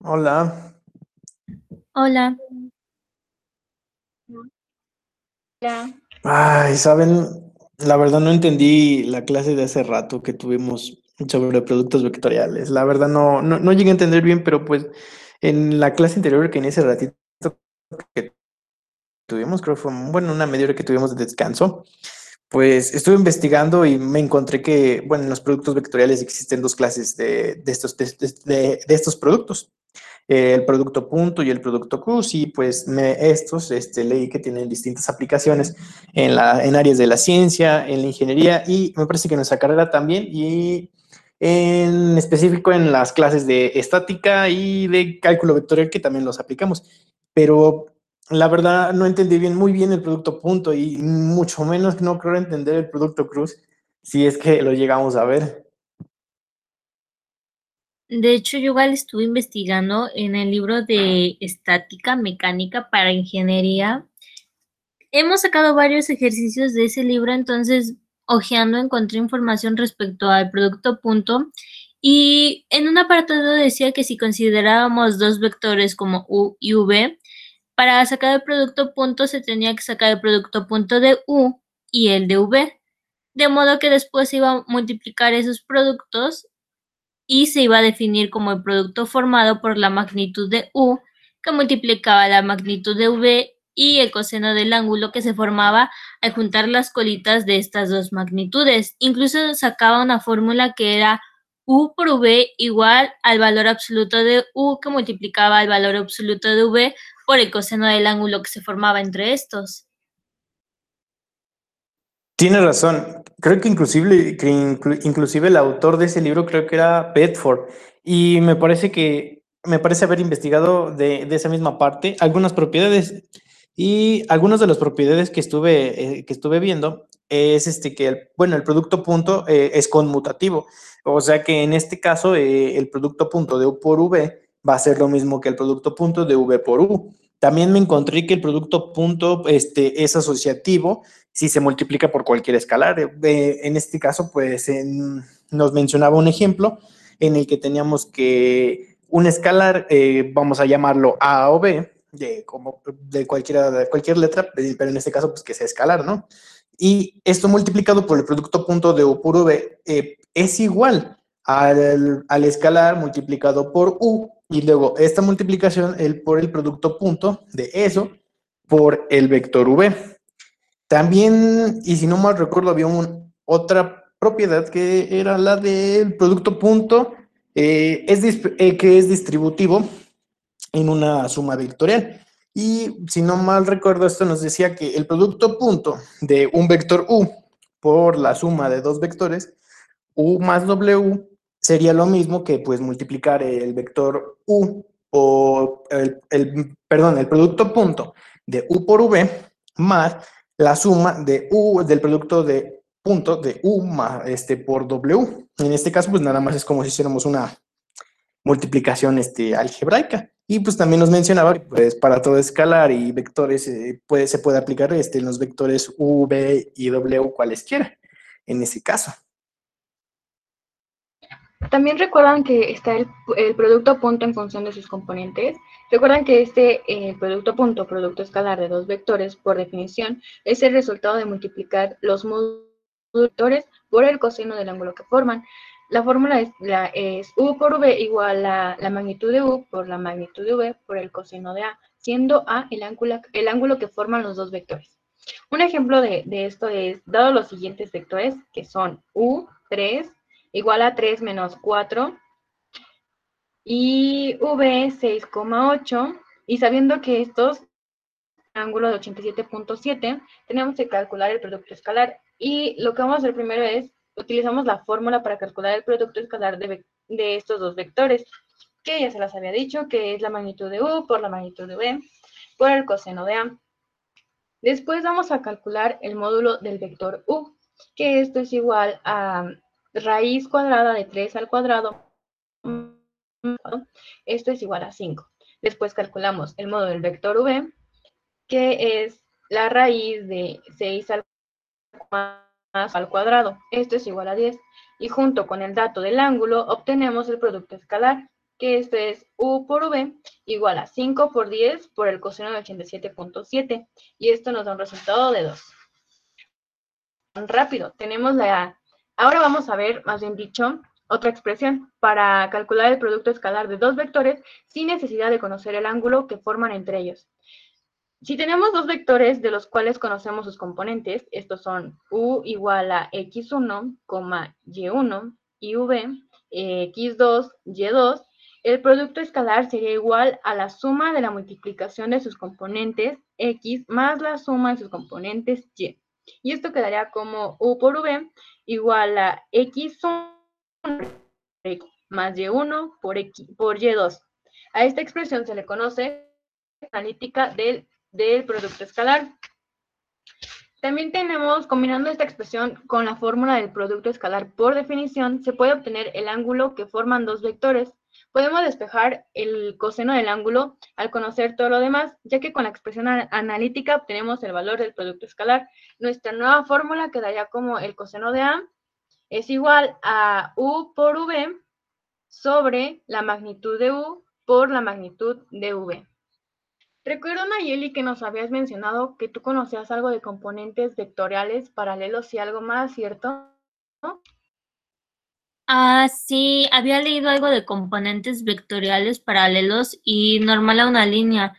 Hola. Hola. Hola. Ay, saben, la verdad no entendí la clase de hace rato que tuvimos sobre productos vectoriales. La verdad no, no, no llegué a entender bien, pero pues en la clase anterior que en ese ratito que tuvimos, creo que fue, bueno, una media hora que tuvimos de descanso, pues estuve investigando y me encontré que, bueno, en los productos vectoriales existen dos clases de, de estos, de, estos productos. eh, el producto punto y el producto cruz, y pues me, estos este, leí que tienen distintas aplicaciones en, la, en áreas de la ciencia, en la ingeniería, y me parece que en nuestra carrera también, y en específico en las clases de estática y de cálculo vectorial, que también los aplicamos. Pero la verdad no entendí bien, muy bien el producto punto y mucho menos no creo entender el producto cruz si es que lo llegamos a ver. De hecho, yo igual estuve investigando en el libro de estática mecánica para ingeniería. Hemos sacado varios ejercicios de ese libro, entonces, hojeando, encontré información respecto al producto punto. Y en un apartado decía que si considerábamos dos vectores como u y v, para sacar el producto punto se tenía que sacar el producto punto de u y el de v. De modo que después se iba a multiplicar esos productos y se iba a definir como el producto formado por la magnitud de u que multiplicaba la magnitud de v y el coseno del ángulo que se formaba al juntar las colitas de estas dos magnitudes. Incluso sacaba una fórmula que era u por v igual al valor absoluto de u que multiplicaba el valor absoluto de v por el coseno del ángulo que se formaba entre estos. Tiene razón. Creo que inclusive, inclusive el autor de ese libro creo que era Bedford. Y me parece que me parece haber investigado de, de esa misma parte algunas propiedades. Y algunas de las propiedades que estuve, eh, que estuve viendo es este que el, bueno, el producto punto eh, es conmutativo. O sea que en este caso eh, el producto punto de U por V va a ser lo mismo que el producto punto de V por U. También me encontré que el producto punto este, es asociativo si se multiplica por cualquier escalar. En este caso, pues nos mencionaba un ejemplo en el que teníamos que un escalar, eh, vamos a llamarlo A o B, de, como, de, cualquiera, de cualquier letra, eh, pero en este caso, pues que sea escalar, ¿no? Y esto multiplicado por el producto punto de U por V eh, es igual al, al escalar multiplicado por U, y luego esta multiplicación el, por el producto punto de eso por el vector V. También, y si no mal recuerdo, había otra propiedad que era la del producto punto, eh, es eh, que es distributivo en una suma vectorial. Y si no mal recuerdo, esto nos decía que el producto punto de un vector u por la suma de dos vectores, u más w, sería lo mismo que pues multiplicar el vector u o el, perdón, el producto punto de u por v más la suma de u del producto de punto de u más este por w. En este caso, pues nada más es como si hiciéramos una multiplicación este, algebraica. Y pues también nos mencionaba pues, para todo escalar y vectores eh, puede, se puede aplicar este, los vectores v y w cualesquiera en ese caso. También recuerdan que está el, producto punto en función de sus componentes. Recuerdan que este eh, producto punto, producto escalar de dos vectores, por definición, es el resultado de multiplicar los módulos vectores por el coseno del ángulo que forman. La fórmula es, la, es u por v igual a la magnitud de u por la magnitud de v por el coseno de a, siendo a el ángulo, el ángulo que forman los dos vectores. Un ejemplo de, de esto es, dado los siguientes vectores, que son u, 3, igual a 3 menos 4 y v 6,8 y sabiendo que estos ángulo de 87.7 tenemos que calcular el producto escalar. Y lo que vamos a hacer primero es utilizamos la fórmula para calcular el producto escalar de, de estos dos vectores que ya se las había dicho que es la magnitud de u por la magnitud de v por el coseno de a. Después vamos a calcular el módulo del vector u que esto es igual a raíz cuadrada de 3 al cuadrado, esto es igual a 5. Después calculamos el módulo del vector v, que es la raíz de 6 al, al cuadrado, esto es igual a 10. y junto con el dato del ángulo obtenemos el producto escalar, que este es u por v igual a 5 por 10 por el coseno de 87.7 y esto nos da un resultado de 2. Rápido, tenemos la... Ahora vamos a ver, más bien dicho, otra expresión para calcular el producto escalar de dos vectores sin necesidad de conocer el ángulo que forman entre ellos. Si tenemos dos vectores de los cuales conocemos sus componentes, estos son u igual a x1, y1 y v, x2, y2, el producto escalar sería igual a la suma de la multiplicación de sus componentes x más la suma de sus componentes y. Y esto quedaría como u por v igual a x1 más y1 por, x, por y2. A esta expresión se le conoce analítica del, del producto escalar. También tenemos, combinando esta expresión con la fórmula del producto escalar por definición, se puede obtener el ángulo que forman dos vectores. Podemos despejar el coseno del ángulo al conocer todo lo demás, ya que con la expresión analítica obtenemos el valor del producto escalar. Nuestra nueva fórmula quedaría como el coseno de A es igual a U por V sobre la magnitud de U por la magnitud de V. Recuerdo, Nayeli, que nos habías mencionado que tú conocías algo de componentes vectoriales paralelos y algo más, ¿cierto? Ah, sí, había leído algo de componentes vectoriales paralelos y normal a una línea,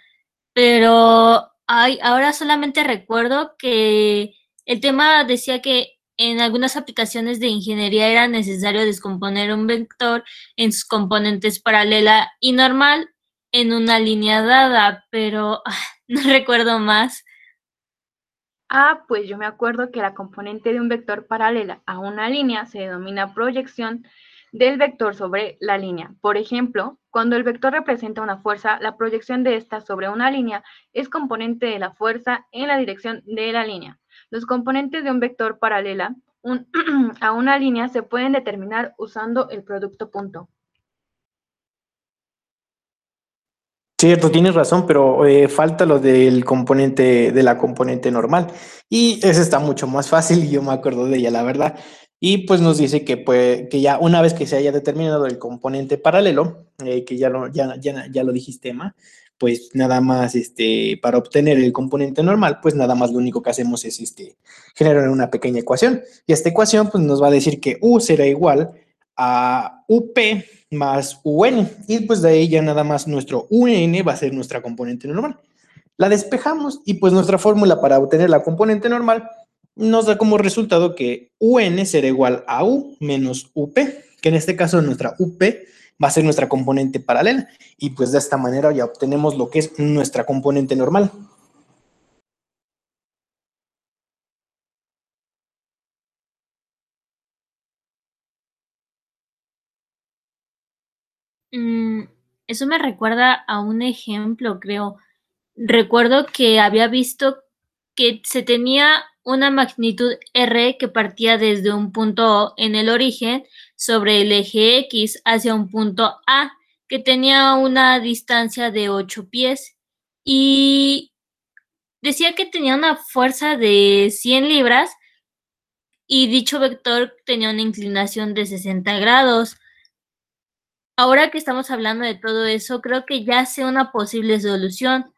pero ay, ahora solamente recuerdo que el tema decía que en algunas aplicaciones de ingeniería era necesario descomponer un vector en sus componentes paralela y normal en una línea dada, pero ah, no recuerdo más. Ah, pues yo me acuerdo que la componente de un vector paralela a una línea se denomina proyección del vector sobre la línea. Por ejemplo, cuando el vector representa una fuerza, la proyección de esta sobre una línea es componente de la fuerza en la dirección de la línea. Los componentes de un vector paralela a una línea se pueden determinar usando el producto punto. Cierto, tienes razón, pero eh, falta lo del componente, de la componente normal. Y esa está mucho más fácil y yo me acuerdo de ella, la verdad. Y pues nos dice que, pues, que ya una vez que se haya determinado el componente paralelo, eh, que ya lo, ya, ya, ya lo dijiste, Emma, pues nada más, este, para obtener el componente normal, pues nada más lo único que hacemos es, este, generar una pequeña ecuación. Y esta ecuación, pues nos va a decir que U será igual a UP más UN. Y pues de ahí ya nada más nuestro UN va a ser nuestra componente normal. La despejamos y pues nuestra fórmula para obtener la componente normal nos da como resultado que UN será igual a U menos UP, que en este caso nuestra UP va a ser nuestra componente paralela. Y pues de esta manera ya obtenemos lo que es nuestra componente normal. Mm, eso me recuerda a un ejemplo, creo. Recuerdo que había visto que se tenía una magnitud r que partía desde un punto O en el origen sobre el eje X hacia un punto A que tenía una distancia de 8 pies y decía que tenía una fuerza de 100 libras y dicho vector tenía una inclinación de 60 grados. Ahora que estamos hablando de todo eso, creo que ya sé una posible solución.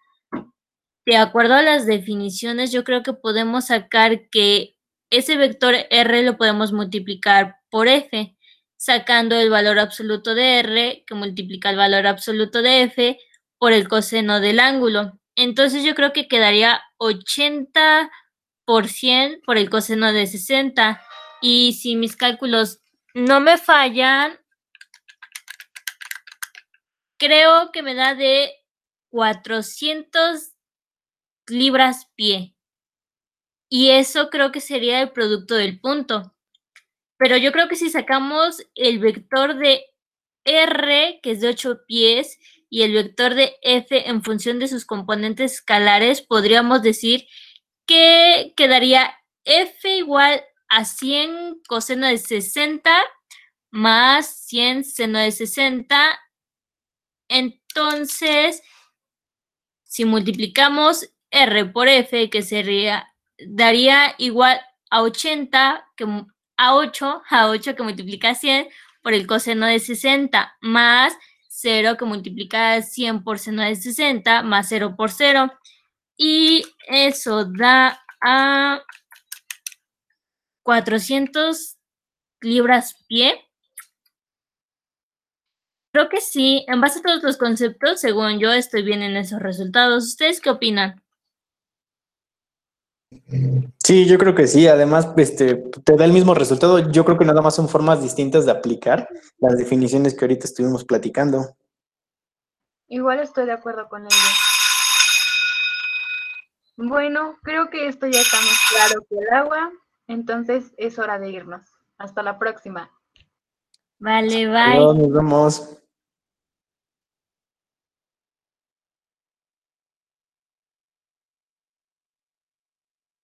De acuerdo a las definiciones, yo creo que podemos sacar que ese vector r lo podemos multiplicar por f, sacando el valor absoluto de r, que multiplica el valor absoluto de f, por el coseno del ángulo. Entonces yo creo que quedaría 80% por el coseno de 60. Y si mis cálculos no me fallan, creo que me da de 400 libras pie. Y eso creo que sería el producto del punto. Pero yo creo que si sacamos el vector de R, que es de 8 pies, y el vector de F en función de sus componentes escalares, podríamos decir que quedaría F igual a 100 coseno de 60 más 100 seno de 60 entonces, si multiplicamos R por F, que sería, daría igual a 80, que a 8, a 8 que multiplica 100 por el coseno de 60, más 0 que multiplica 100 por seno de 60, más 0 por 0. Y eso da a 400 libras pie. Creo que sí, en base a todos los conceptos, según yo, estoy bien en esos resultados. ¿Ustedes qué opinan? Sí, yo creo que sí. Además, este, te da el mismo resultado. Yo creo que nada más son formas distintas de aplicar las definiciones que ahorita estuvimos platicando. Igual estoy de acuerdo con ello. Bueno, creo que esto ya está más claro que el agua, entonces es hora de irnos. Hasta la próxima. Vale, bye. Adiós, nos vemos.